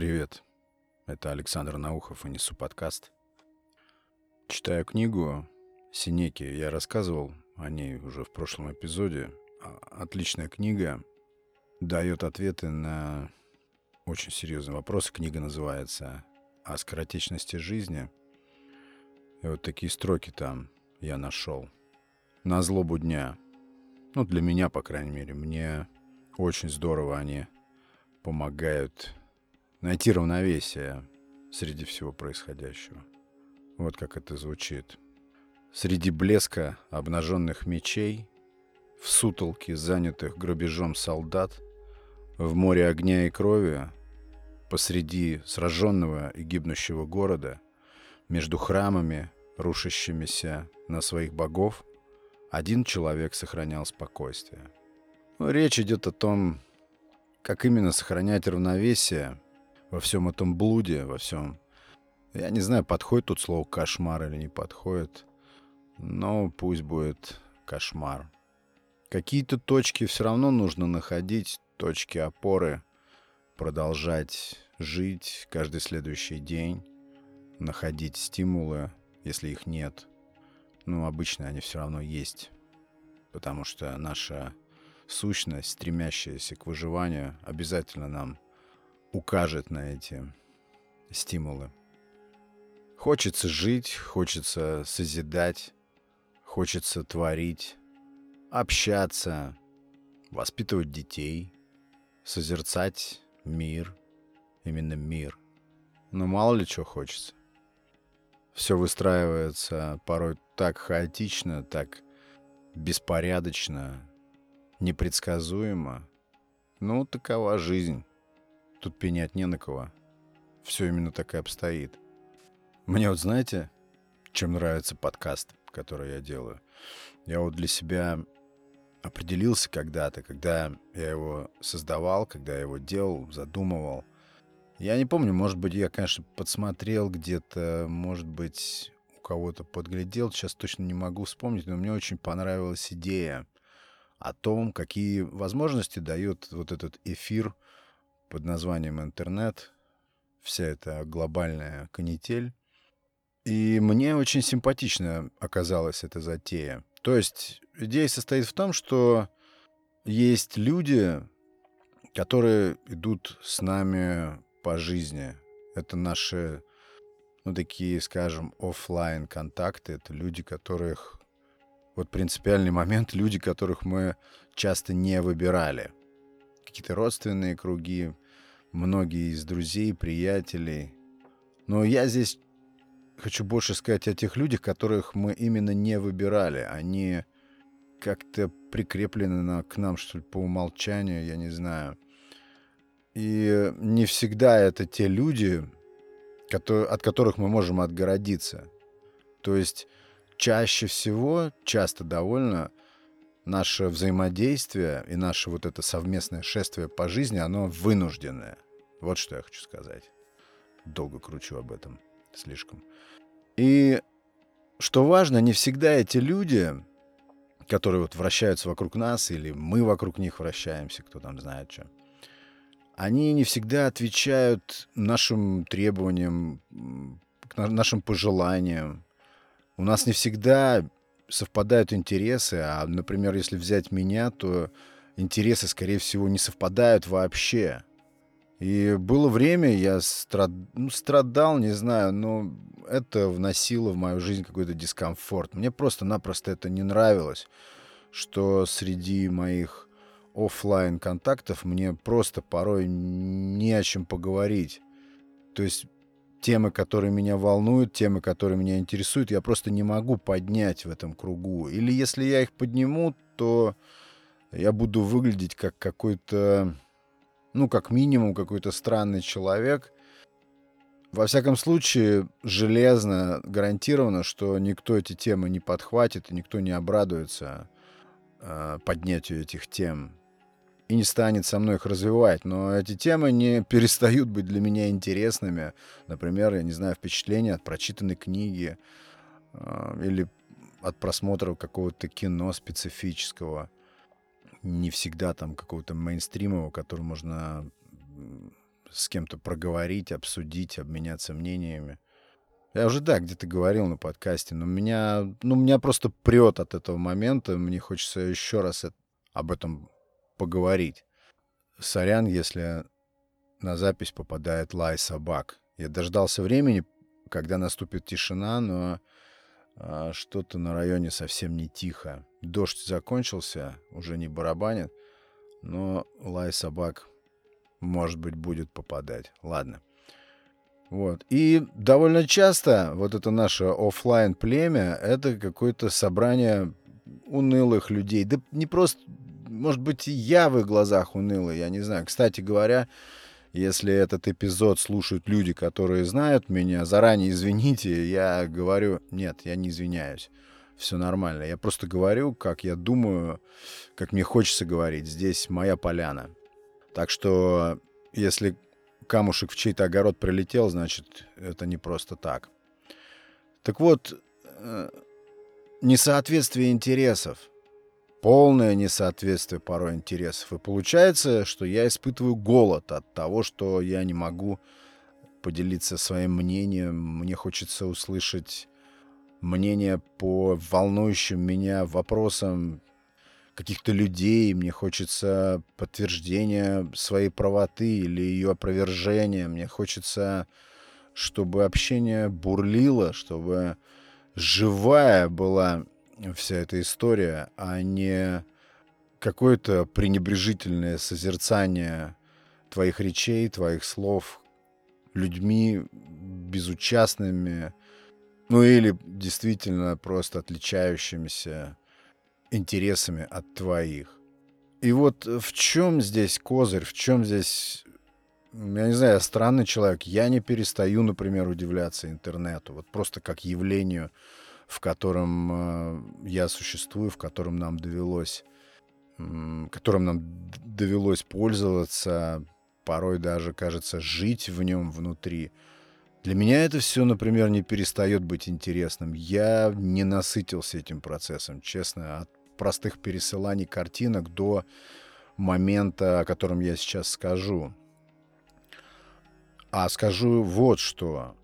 Привет, это Александр Наухов и Несу подкаст. Читаю книгу Синеки, я рассказывал о ней уже в прошлом эпизоде. А, отличная книга, дает ответы на очень серьезные вопросы. Книга называется «О скоротечности жизни». И вот такие строки там я нашел. На злобу дня. Ну, для меня, по крайней мере, мне очень здорово они помогают найти равновесие среди всего происходящего. Вот как это звучит. Среди блеска обнаженных мечей, в сутолке занятых грабежом солдат, в море огня и крови, посреди сраженного и гибнущего города, между храмами, рушащимися на своих богов, один человек сохранял спокойствие. Речь идет о том, как именно сохранять равновесие во всем этом блуде, во всем... Я не знаю, подходит тут слово «кошмар» или не подходит, но пусть будет кошмар. Какие-то точки все равно нужно находить, точки опоры, продолжать жить каждый следующий день, находить стимулы, если их нет. Ну, обычно они все равно есть, потому что наша сущность, стремящаяся к выживанию, обязательно нам укажет на эти стимулы. Хочется жить, хочется созидать, хочется творить, общаться, воспитывать детей, созерцать мир, именно мир. Но мало ли чего хочется. Все выстраивается порой так хаотично, так беспорядочно, непредсказуемо. Ну, такова жизнь. Тут пенять не на кого. Все именно так и обстоит. Мне вот, знаете, чем нравится подкаст, который я делаю? Я вот для себя определился когда-то, когда я его создавал, когда я его делал, задумывал. Я не помню, может быть, я, конечно, подсмотрел где-то, может быть, у кого-то подглядел, сейчас точно не могу вспомнить, но мне очень понравилась идея о том, какие возможности дает вот этот эфир — под названием интернет, вся эта глобальная канитель. И мне очень симпатично оказалась эта затея. То есть идея состоит в том, что есть люди, которые идут с нами по жизни. Это наши, ну, такие, скажем, офлайн контакты. Это люди, которых... Вот принципиальный момент, люди, которых мы часто не выбирали. Какие-то родственные круги, многие из друзей, приятелей. Но я здесь хочу больше сказать о тех людях, которых мы именно не выбирали. Они как-то прикреплены на, к нам, что ли, по умолчанию, я не знаю. И не всегда это те люди, которые, от которых мы можем отгородиться. То есть чаще всего, часто довольно, наше взаимодействие и наше вот это совместное шествие по жизни, оно вынужденное. Вот что я хочу сказать. Долго кручу об этом. Слишком. И что важно, не всегда эти люди, которые вот вращаются вокруг нас, или мы вокруг них вращаемся, кто там знает что, они не всегда отвечают нашим требованиям, нашим пожеланиям. У нас не всегда совпадают интересы, а, например, если взять меня, то интересы, скорее всего, не совпадают вообще. И было время, я страд... ну, страдал, не знаю, но это вносило в мою жизнь какой-то дискомфорт. Мне просто-напросто это не нравилось, что среди моих офлайн контактов мне просто порой не о чем поговорить. То есть темы, которые меня волнуют, темы, которые меня интересуют, я просто не могу поднять в этом кругу. Или если я их подниму, то я буду выглядеть как какой-то, ну, как минимум, какой-то странный человек. Во всяком случае, железно гарантировано, что никто эти темы не подхватит и никто не обрадуется э, поднятию этих тем и не станет со мной их развивать. Но эти темы не перестают быть для меня интересными. Например, я не знаю, впечатления от прочитанной книги э, или от просмотра какого-то кино специфического. Не всегда там какого-то мейнстримового, который можно с кем-то проговорить, обсудить, обменяться мнениями. Я уже, да, где-то говорил на подкасте, но меня, ну, меня просто прет от этого момента. Мне хочется еще раз об этом поговорить. Сорян, если на запись попадает лай собак. Я дождался времени, когда наступит тишина, но а, что-то на районе совсем не тихо. Дождь закончился, уже не барабанит, но лай собак, может быть, будет попадать. Ладно. Вот. И довольно часто вот это наше офлайн племя это какое-то собрание унылых людей. Да не просто, может быть, я в их глазах унылый, я не знаю. Кстати говоря, если этот эпизод слушают люди, которые знают меня, заранее извините, я говорю, нет, я не извиняюсь. Все нормально. Я просто говорю, как я думаю, как мне хочется говорить. Здесь моя поляна. Так что, если камушек в чей-то огород прилетел, значит, это не просто так. Так вот, э, несоответствие интересов полное несоответствие порой интересов. И получается, что я испытываю голод от того, что я не могу поделиться своим мнением. Мне хочется услышать мнение по волнующим меня вопросам каких-то людей. Мне хочется подтверждения своей правоты или ее опровержения. Мне хочется, чтобы общение бурлило, чтобы живая была вся эта история, а не какое-то пренебрежительное созерцание твоих речей, твоих слов людьми безучастными, ну или действительно просто отличающимися интересами от твоих. И вот в чем здесь козырь, в чем здесь, я не знаю, я странный человек, я не перестаю, например, удивляться интернету, вот просто как явлению, в котором э, я существую, в котором нам довелось, которым нам довелось пользоваться, порой даже, кажется, жить в нем внутри. Для меня это все, например, не перестает быть интересным. Я не насытился этим процессом, честно, от простых пересыланий картинок до момента, о котором я сейчас скажу. А скажу вот что,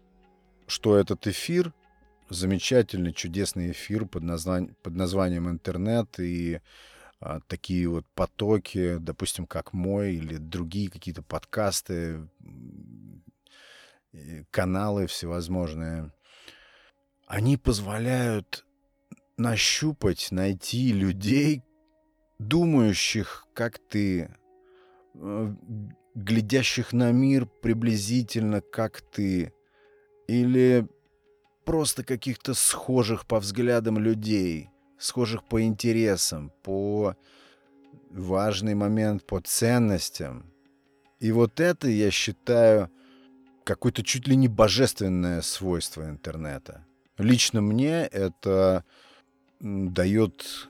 что этот эфир — замечательный, чудесный эфир под, назван... под названием «Интернет», и а, такие вот потоки, допустим, как мой, или другие какие-то подкасты, каналы всевозможные, они позволяют нащупать, найти людей, думающих, как ты, э, глядящих на мир приблизительно, как ты, или просто каких-то схожих по взглядам людей, схожих по интересам, по важный момент, по ценностям. И вот это, я считаю, какое-то чуть ли не божественное свойство интернета. Лично мне это дает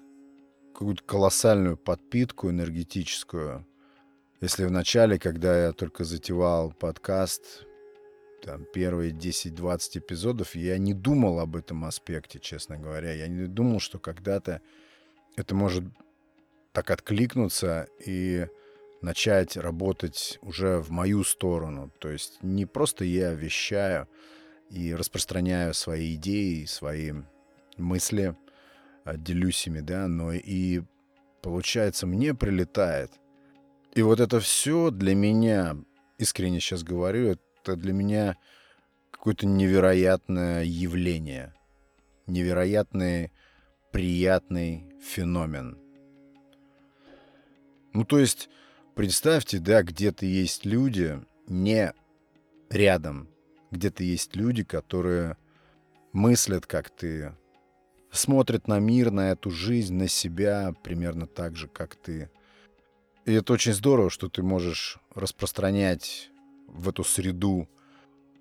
какую-то колоссальную подпитку энергетическую. Если в начале, когда я только затевал подкаст, там, первые 10-20 эпизодов, я не думал об этом аспекте, честно говоря. Я не думал, что когда-то это может так откликнуться и начать работать уже в мою сторону. То есть не просто я вещаю и распространяю свои идеи, свои мысли, а, делюсь ими, да, но и получается мне прилетает. И вот это все для меня, искренне сейчас говорю, это для меня какое-то невероятное явление, невероятный приятный феномен. Ну, то есть, представьте, да, где-то есть люди не рядом, где-то есть люди, которые мыслят, как ты, смотрят на мир, на эту жизнь, на себя примерно так же, как ты. И это очень здорово, что ты можешь распространять в эту среду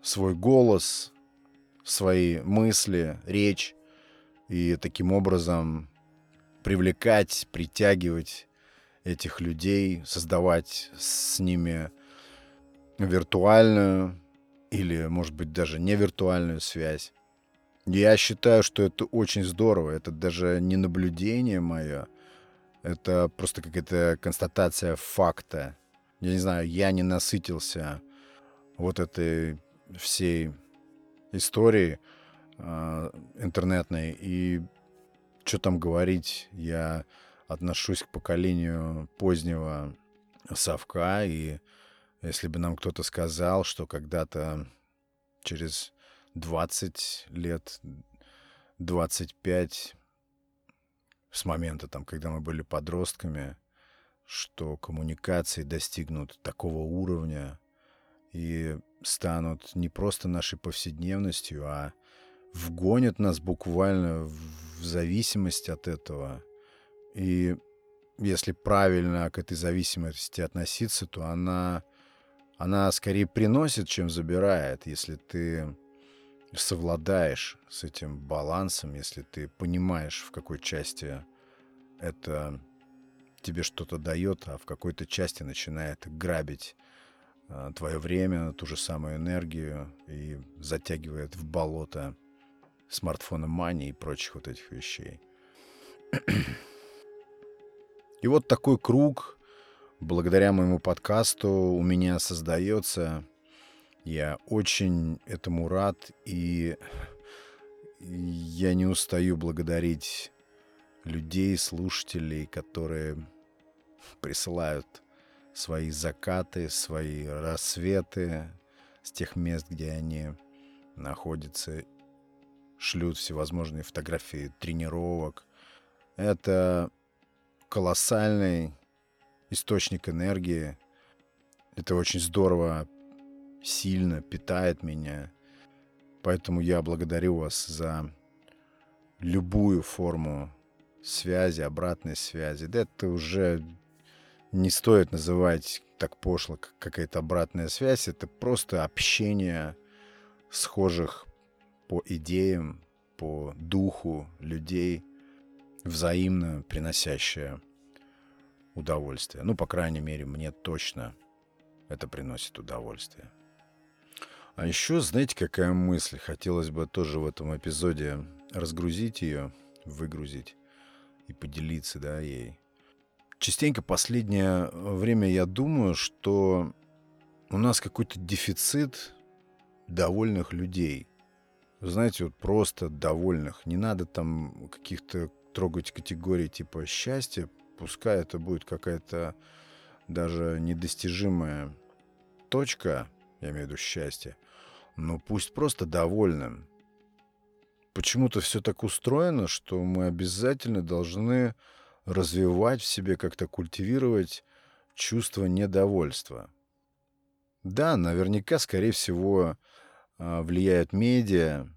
свой голос, свои мысли, речь, и таким образом привлекать, притягивать этих людей, создавать с ними виртуальную или, может быть, даже не виртуальную связь. Я считаю, что это очень здорово. Это даже не наблюдение мое, это просто какая-то констатация факта. Я не знаю, я не насытился вот этой всей истории э, интернетной. И что там говорить, я отношусь к поколению позднего совка, и если бы нам кто-то сказал, что когда-то через 20 лет, 25 с момента, там, когда мы были подростками, что коммуникации достигнут такого уровня и станут не просто нашей повседневностью, а вгонят нас буквально в зависимость от этого. И если правильно к этой зависимости относиться, то она, она скорее приносит, чем забирает, если ты совладаешь с этим балансом, если ты понимаешь, в какой части это тебе что-то дает, а в какой-то части начинает грабить твое время, ту же самую энергию и затягивает в болото смартфона мани и прочих вот этих вещей. И вот такой круг, благодаря моему подкасту, у меня создается. Я очень этому рад, и я не устаю благодарить людей, слушателей, которые присылают свои закаты, свои рассветы с тех мест, где они находятся, шлют всевозможные фотографии тренировок. Это колоссальный источник энергии. Это очень здорово, сильно питает меня. Поэтому я благодарю вас за любую форму связи, обратной связи. Да это уже не стоит называть так пошло, как какая-то обратная связь. Это просто общение схожих по идеям, по духу людей, взаимно приносящее удовольствие. Ну, по крайней мере, мне точно это приносит удовольствие. А еще, знаете, какая мысль? Хотелось бы тоже в этом эпизоде разгрузить ее, выгрузить и поделиться, да, ей. Частенько последнее время я думаю, что у нас какой-то дефицит довольных людей. Знаете, вот просто довольных. Не надо там каких-то трогать категорий типа счастья. Пускай это будет какая-то даже недостижимая точка, я имею в виду счастье, но пусть просто довольным. Почему-то все так устроено, что мы обязательно должны развивать в себе, как-то культивировать чувство недовольства. Да, наверняка, скорее всего, а, влияют медиа,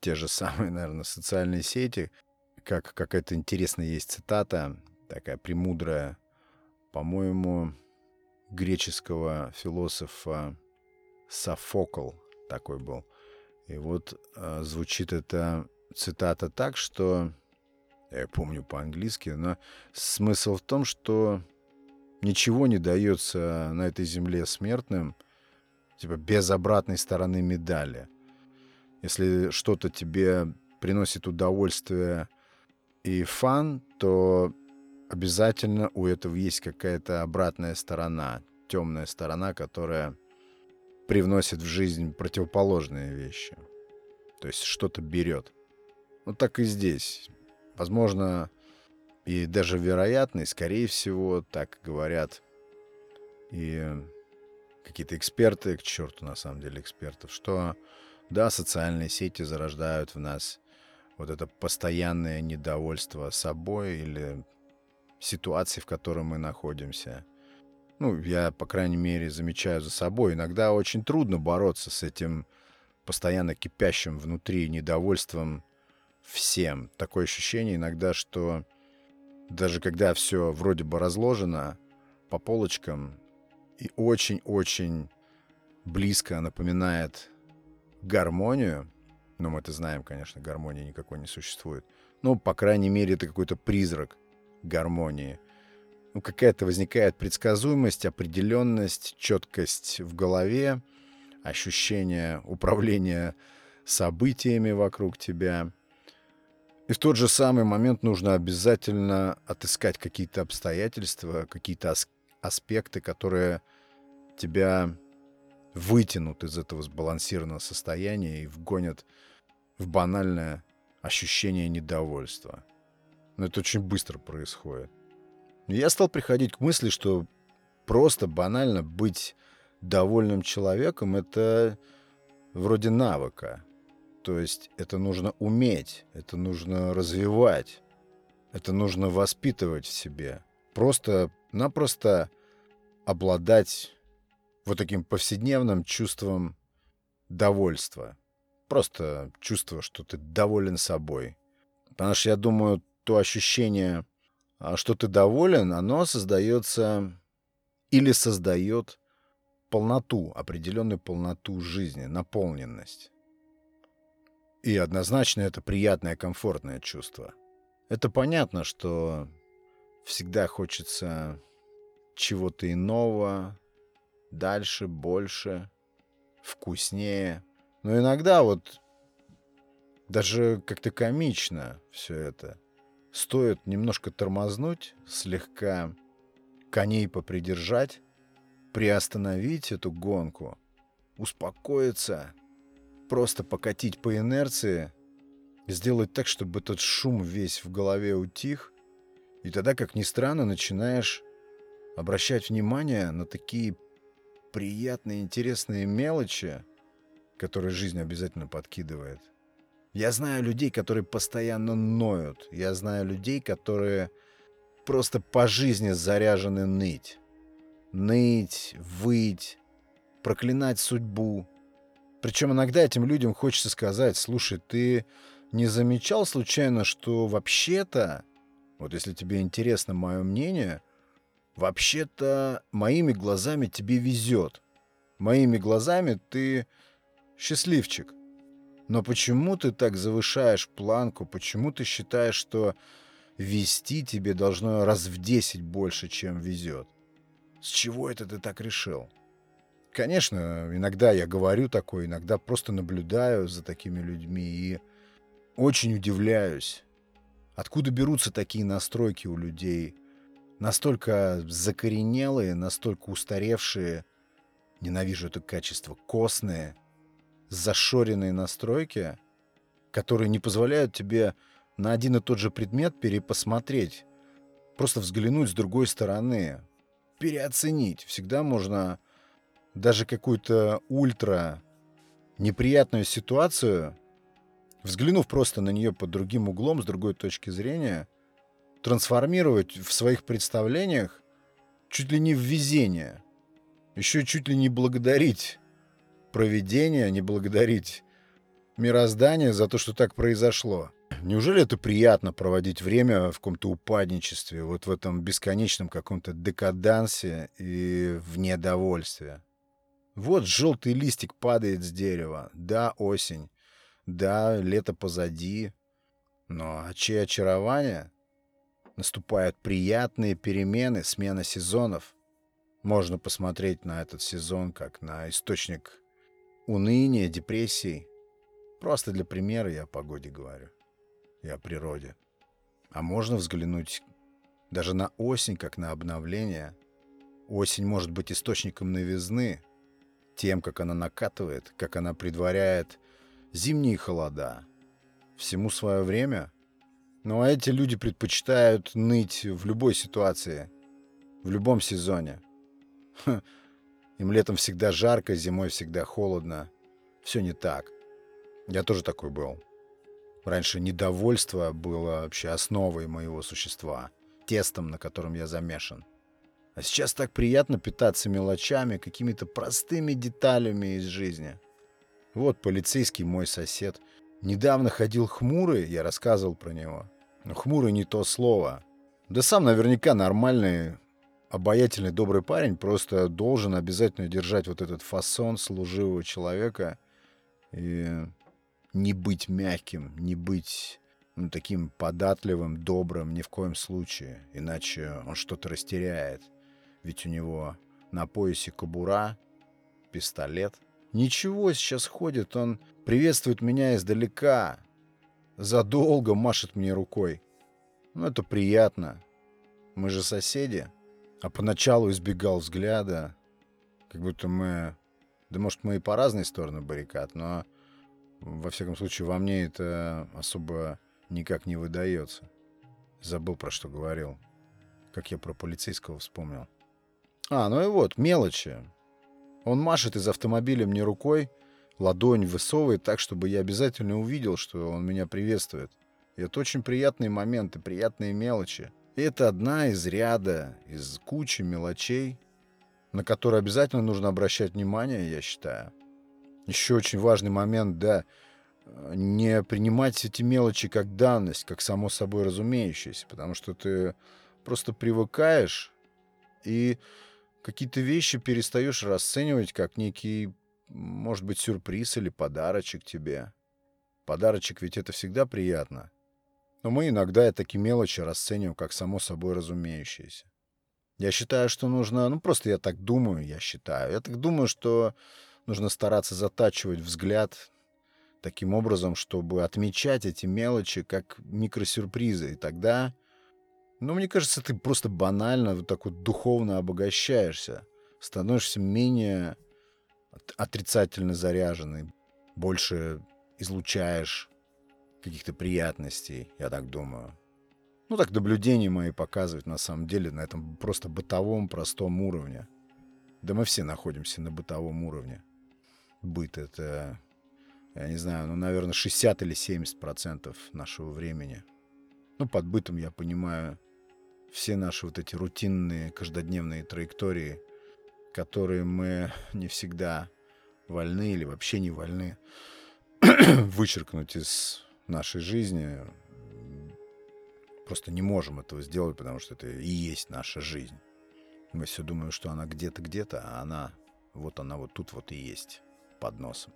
те же самые, наверное, социальные сети, как какая-то интересная есть цитата, такая премудрая, по-моему, греческого философа Софокл такой был. И вот э, звучит эта цитата так, что я помню по-английски, но смысл в том, что ничего не дается на этой земле смертным, типа без обратной стороны медали. Если что-то тебе приносит удовольствие и фан, то обязательно у этого есть какая-то обратная сторона, темная сторона, которая привносит в жизнь противоположные вещи. То есть что-то берет. Вот так и здесь. Возможно, и даже вероятно, и скорее всего, так говорят и какие-то эксперты, к черту на самом деле экспертов, что да, социальные сети зарождают в нас вот это постоянное недовольство собой или ситуацией, в которой мы находимся. Ну, я, по крайней мере, замечаю за собой. Иногда очень трудно бороться с этим постоянно кипящим внутри недовольством всем. Такое ощущение иногда, что даже когда все вроде бы разложено по полочкам и очень-очень близко напоминает гармонию, ну, мы это знаем, конечно, гармонии никакой не существует, но, по крайней мере, это какой-то призрак гармонии. Ну, какая-то возникает предсказуемость, определенность, четкость в голове, ощущение управления событиями вокруг тебя. И в тот же самый момент нужно обязательно отыскать какие-то обстоятельства, какие-то аспекты, которые тебя вытянут из этого сбалансированного состояния и вгонят в банальное ощущение недовольства. Но это очень быстро происходит. Я стал приходить к мысли, что просто банально быть довольным человеком — это вроде навыка. То есть это нужно уметь, это нужно развивать, это нужно воспитывать в себе. Просто-напросто обладать вот таким повседневным чувством довольства. Просто чувство, что ты доволен собой. Потому что я думаю, то ощущение, а, что ты доволен, оно создается или создает полноту, определенную полноту жизни, наполненность. И однозначно это приятное, комфортное чувство. Это понятно, что всегда хочется чего-то иного, дальше, больше, вкуснее. Но иногда вот даже как-то комично все это. Стоит немножко тормознуть, слегка коней попридержать, приостановить эту гонку, успокоиться, просто покатить по инерции, сделать так, чтобы этот шум весь в голове утих, и тогда, как ни странно, начинаешь обращать внимание на такие приятные, интересные мелочи, которые жизнь обязательно подкидывает. Я знаю людей, которые постоянно ноют. Я знаю людей, которые просто по жизни заряжены ныть. Ныть, выть, проклинать судьбу. Причем иногда этим людям хочется сказать, слушай, ты не замечал случайно, что вообще-то, вот если тебе интересно мое мнение, вообще-то моими глазами тебе везет. Моими глазами ты счастливчик. Но почему ты так завышаешь планку? Почему ты считаешь, что вести тебе должно раз в десять больше, чем везет. С чего это ты так решил? Конечно, иногда я говорю такое, иногда просто наблюдаю за такими людьми и очень удивляюсь, откуда берутся такие настройки у людей, настолько закоренелые, настолько устаревшие, ненавижу это качество, костные, зашоренные настройки, которые не позволяют тебе на один и тот же предмет перепосмотреть, просто взглянуть с другой стороны, переоценить. Всегда можно даже какую-то ультра неприятную ситуацию, взглянув просто на нее под другим углом, с другой точки зрения, трансформировать в своих представлениях чуть ли не в везение, еще чуть ли не благодарить проведение, не благодарить мироздание за то, что так произошло. Неужели это приятно проводить время в каком-то упадничестве, вот в этом бесконечном каком-то декадансе и в недовольстве? Вот желтый листик падает с дерева. Да, осень. Да, лето позади. Но а чье очарование? Наступают приятные перемены, смена сезонов. Можно посмотреть на этот сезон как на источник уныния, депрессий. Просто для примера я о погоде говорю и о природе. А можно взглянуть даже на осень, как на обновление. Осень может быть источником новизны, тем, как она накатывает, как она предваряет зимние холода. Всему свое время. Ну а эти люди предпочитают ныть в любой ситуации, в любом сезоне. Ха, им летом всегда жарко, зимой всегда холодно. Все не так. Я тоже такой был. Раньше недовольство было вообще основой моего существа, тестом, на котором я замешан. А сейчас так приятно питаться мелочами, какими-то простыми деталями из жизни. Вот полицейский мой сосед. Недавно ходил хмурый, я рассказывал про него. Но хмурый не то слово. Да сам наверняка нормальный, обаятельный, добрый парень, просто должен обязательно держать вот этот фасон служивого человека и не быть мягким, не быть ну, таким податливым, добрым ни в коем случае, иначе он что-то растеряет. Ведь у него на поясе кобура, пистолет. Ничего, сейчас ходит, он приветствует меня издалека, задолго машет мне рукой. Ну, это приятно. Мы же соседи. А поначалу избегал взгляда, как будто мы Да может, мы и по разные стороны баррикад, но, во всяком случае, во мне это особо никак не выдается. Забыл, про что говорил. Как я про полицейского вспомнил. А, ну и вот, мелочи. Он машет из автомобиля мне рукой, ладонь высовывает так, чтобы я обязательно увидел, что он меня приветствует. И это очень приятные моменты, приятные мелочи. И это одна из ряда, из кучи мелочей, на которые обязательно нужно обращать внимание, я считаю. Еще очень важный момент, да, не принимать эти мелочи как данность, как само собой разумеющееся, потому что ты просто привыкаешь и какие-то вещи перестаешь расценивать как некий, может быть, сюрприз или подарочек тебе. Подарочек ведь это всегда приятно. Но мы иногда такие мелочи расцениваем как само собой разумеющееся. Я считаю, что нужно, ну просто я так думаю, я считаю. Я так думаю, что нужно стараться затачивать взгляд таким образом, чтобы отмечать эти мелочи как микросюрпризы. И тогда, ну, мне кажется, ты просто банально вот так вот духовно обогащаешься, становишься менее отрицательно заряженный, больше излучаешь каких-то приятностей, я так думаю. Ну, так наблюдения мои показывают, на самом деле, на этом просто бытовом, простом уровне. Да мы все находимся на бытовом уровне. Быт — это, я не знаю, ну, наверное, 60 или 70 процентов нашего времени. Ну, под бытом я понимаю все наши вот эти рутинные, каждодневные траектории, которые мы не всегда вольны или вообще не вольны вычеркнуть из нашей жизни, просто не можем этого сделать, потому что это и есть наша жизнь. Мы все думаем, что она где-то, где-то, а она вот она вот тут вот и есть под носом.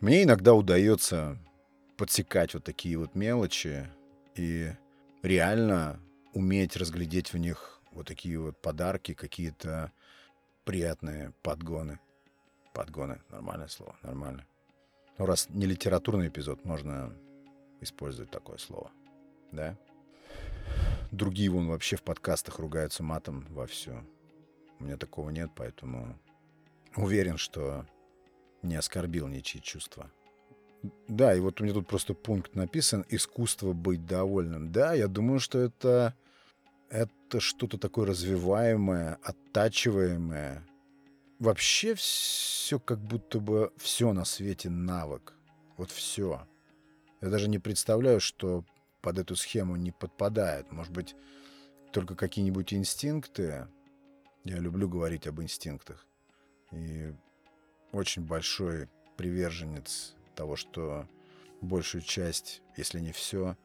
Мне иногда удается подсекать вот такие вот мелочи и реально уметь разглядеть в них вот такие вот подарки, какие-то приятные подгоны. Подгоны, нормальное слово, нормально. Ну, раз не литературный эпизод, можно использовать такое слово. Да? Другие вон вообще в подкастах ругаются матом вовсю. У меня такого нет, поэтому уверен, что не оскорбил ничьи чувства. Да, и вот у меня тут просто пункт написан «Искусство быть довольным». Да, я думаю, что это, это что-то такое развиваемое, оттачиваемое. Вообще все как будто бы все на свете навык. Вот все. Я даже не представляю, что под эту схему не подпадает. Может быть, только какие-нибудь инстинкты. Я люблю говорить об инстинктах. И очень большой приверженец того, что большую часть, если не все,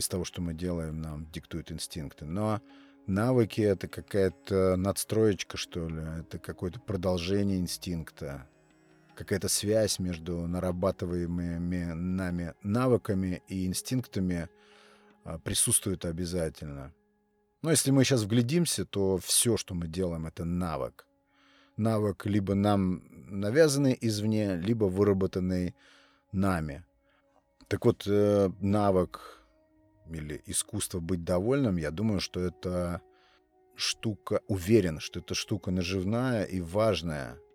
из того, что мы делаем, нам диктуют инстинкты. Но навыки — это какая-то надстроечка, что ли. Это какое-то продолжение инстинкта какая-то связь между нарабатываемыми нами навыками и инстинктами а, присутствует обязательно. Но если мы сейчас вглядимся, то все, что мы делаем, это навык. Навык либо нам навязанный извне, либо выработанный нами. Так вот, э, навык или искусство быть довольным, я думаю, что это штука, уверен, что это штука наживная и важная –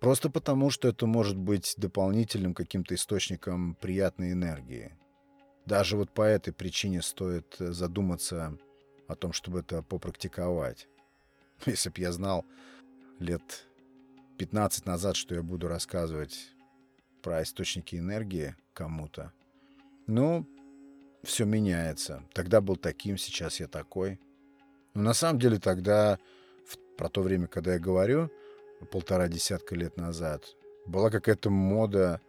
Просто потому, что это может быть дополнительным каким-то источником приятной энергии. Даже вот по этой причине стоит э, задуматься о том, чтобы это попрактиковать. Если бы я знал лет 15 назад, что я буду рассказывать про источники энергии кому-то, ну, все меняется. Тогда был таким, сейчас я такой. Но на самом деле тогда, про то время, когда я говорю, полтора десятка лет назад, была какая-то мода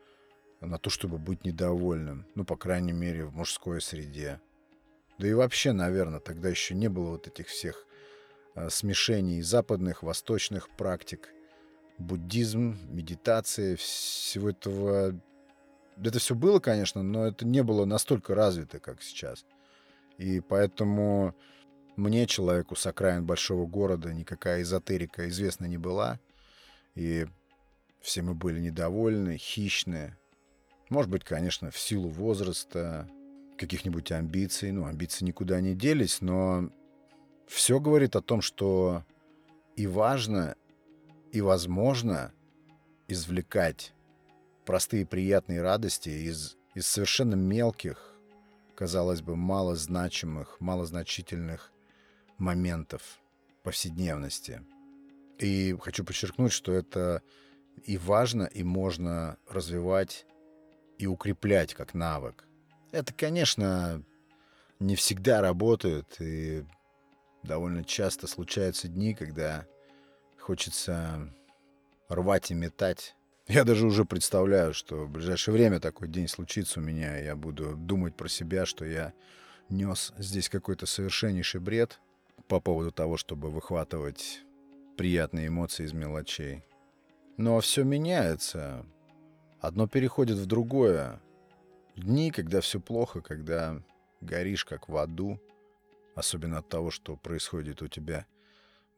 на то, чтобы быть недовольным. Ну, по крайней мере, в мужской среде. Да и вообще, наверное, тогда еще не было вот этих всех а, смешений западных, восточных практик. Буддизм, медитация, всего этого... Это все было, конечно, но это не было настолько развито, как сейчас. И поэтому мне, человеку с окраин большого города, никакая эзотерика известна не была. И все мы были недовольны, хищные. Может быть, конечно, в силу возраста, каких-нибудь амбиций. Ну, амбиции никуда не делись, но все говорит о том, что и важно, и возможно извлекать простые приятные радости из, из совершенно мелких, казалось бы, малозначимых, малозначительных моментов повседневности. И хочу подчеркнуть, что это и важно, и можно развивать и укреплять как навык. Это, конечно, не всегда работает, и довольно часто случаются дни, когда хочется рвать и метать. Я даже уже представляю, что в ближайшее время такой день случится у меня, и я буду думать про себя, что я нес здесь какой-то совершеннейший бред по поводу того, чтобы выхватывать приятные эмоции из мелочей. Но все меняется. Одно переходит в другое. Дни, когда все плохо, когда горишь как в аду, особенно от того, что происходит у тебя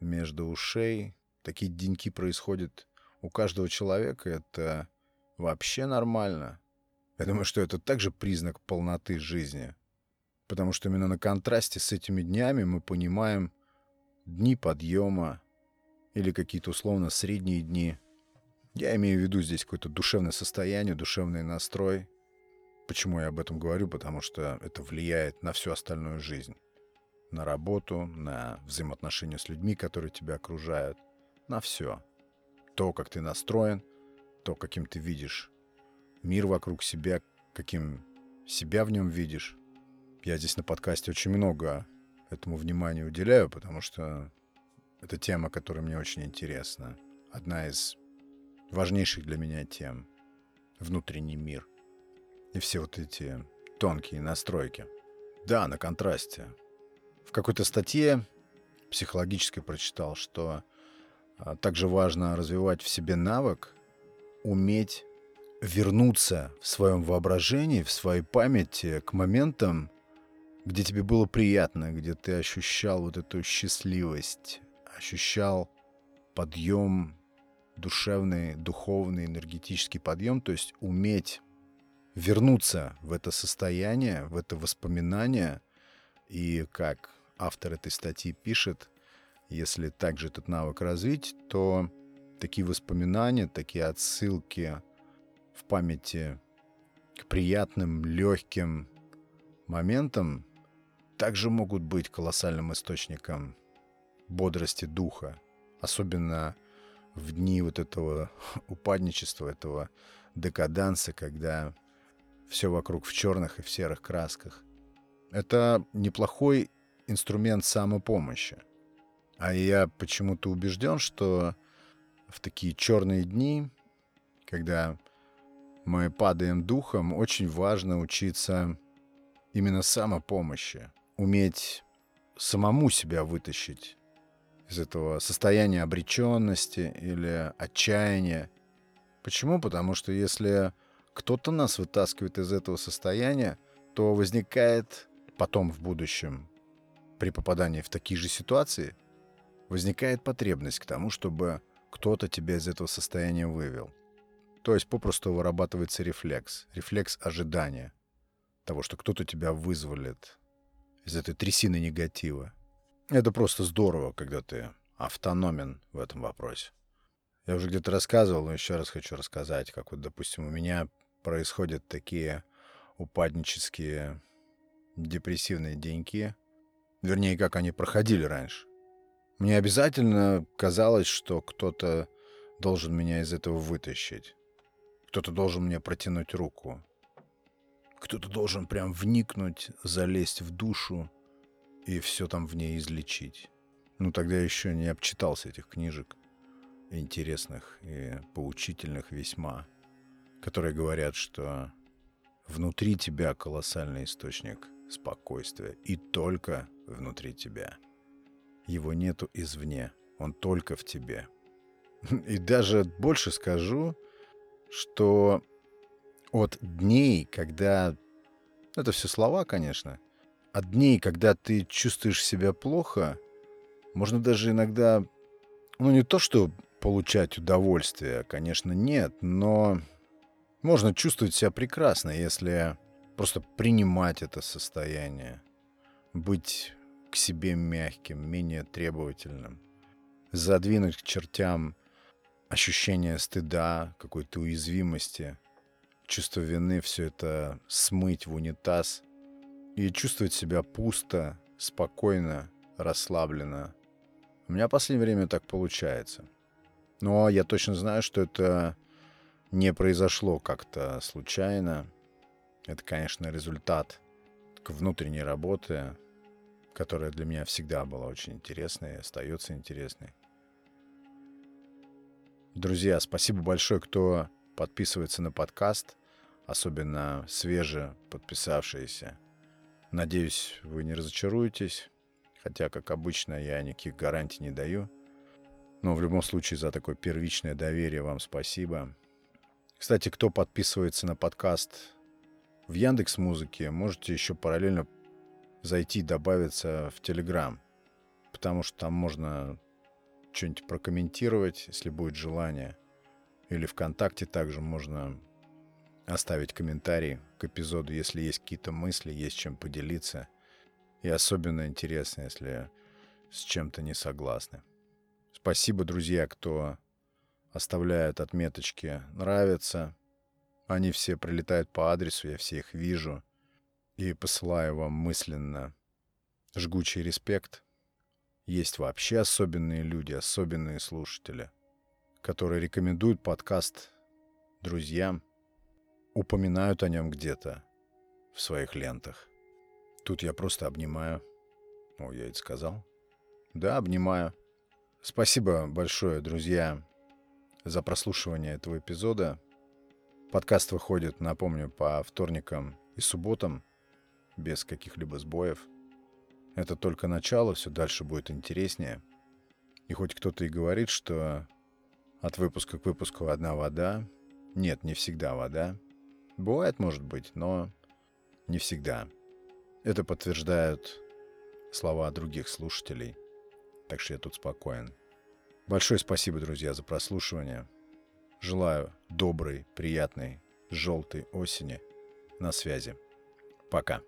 между ушей. Такие деньки происходят у каждого человека. Это вообще нормально. Я думаю, что это также признак полноты жизни. Потому что именно на контрасте с этими днями мы понимаем дни подъема или какие-то условно средние дни – я имею в виду здесь какое-то душевное состояние, душевный настрой. Почему я об этом говорю? Потому что это влияет на всю остальную жизнь. На работу, на взаимоотношения с людьми, которые тебя окружают. На все. То, как ты настроен, то, каким ты видишь мир вокруг себя, каким себя в нем видишь. Я здесь на подкасте очень много этому внимания уделяю, потому что это тема, которая мне очень интересна. Одна из важнейших для меня тем. Внутренний мир. И все вот эти тонкие настройки. Да, на контрасте. В какой-то статье психологической прочитал, что также важно развивать в себе навык, уметь вернуться в своем воображении, в своей памяти к моментам, где тебе было приятно, где ты ощущал вот эту счастливость, ощущал подъем душевный, духовный, энергетический подъем, то есть уметь вернуться в это состояние, в это воспоминание. И как автор этой статьи пишет, если также этот навык развить, то такие воспоминания, такие отсылки в памяти к приятным, легким моментам также могут быть колоссальным источником бодрости духа. Особенно в дни вот этого упадничества, этого декаданса, когда все вокруг в черных и в серых красках. Это неплохой инструмент самопомощи. А я почему-то убежден, что в такие черные дни, когда мы падаем духом, очень важно учиться именно самопомощи, уметь самому себя вытащить из этого состояния обреченности или отчаяния. Почему? Потому что если кто-то нас вытаскивает из этого состояния, то возникает потом в будущем, при попадании в такие же ситуации, возникает потребность к тому, чтобы кто-то тебя из этого состояния вывел. То есть попросту вырабатывается рефлекс, рефлекс ожидания того, что кто-то тебя вызволит из этой трясины негатива. Это просто здорово, когда ты автономен в этом вопросе. Я уже где-то рассказывал, но еще раз хочу рассказать, как вот, допустим, у меня происходят такие упаднические депрессивные деньки, вернее, как они проходили раньше. Мне обязательно казалось, что кто-то должен меня из этого вытащить. Кто-то должен мне протянуть руку. Кто-то должен прям вникнуть, залезть в душу и все там в ней излечить. Ну, тогда еще не обчитался этих книжек интересных и поучительных весьма, которые говорят, что внутри тебя колоссальный источник спокойствия, и только внутри тебя. Его нету извне, он только в тебе. И даже больше скажу, что от дней, когда... Это все слова, конечно — от дней, когда ты чувствуешь себя плохо, можно даже иногда, ну не то что получать удовольствие, конечно, нет, но можно чувствовать себя прекрасно, если просто принимать это состояние, быть к себе мягким, менее требовательным, задвинуть к чертям ощущение стыда, какой-то уязвимости, чувство вины, все это смыть в унитаз и чувствовать себя пусто, спокойно, расслабленно. У меня в последнее время так получается. Но я точно знаю, что это не произошло как-то случайно. Это, конечно, результат внутренней работы, которая для меня всегда была очень интересной и остается интересной. Друзья, спасибо большое, кто подписывается на подкаст, особенно свеже подписавшиеся. Надеюсь, вы не разочаруетесь, хотя, как обычно, я никаких гарантий не даю. Но в любом случае за такое первичное доверие вам спасибо. Кстати, кто подписывается на подкаст в Яндекс Музыке, можете еще параллельно зайти добавиться в Телеграм, потому что там можно что-нибудь прокомментировать, если будет желание. Или ВКонтакте также можно оставить комментарий к эпизоду, если есть какие-то мысли, есть чем поделиться. И особенно интересно, если с чем-то не согласны. Спасибо, друзья, кто оставляет отметочки «нравится». Они все прилетают по адресу, я все их вижу. И посылаю вам мысленно жгучий респект – есть вообще особенные люди, особенные слушатели, которые рекомендуют подкаст друзьям, упоминают о нем где-то в своих лентах. Тут я просто обнимаю. О, я это сказал. Да, обнимаю. Спасибо большое, друзья, за прослушивание этого эпизода. Подкаст выходит, напомню, по вторникам и субботам, без каких-либо сбоев. Это только начало, все дальше будет интереснее. И хоть кто-то и говорит, что от выпуска к выпуску одна вода. Нет, не всегда вода. Бывает, может быть, но не всегда. Это подтверждают слова других слушателей. Так что я тут спокоен. Большое спасибо, друзья, за прослушивание. Желаю доброй, приятной, желтой осени. На связи. Пока.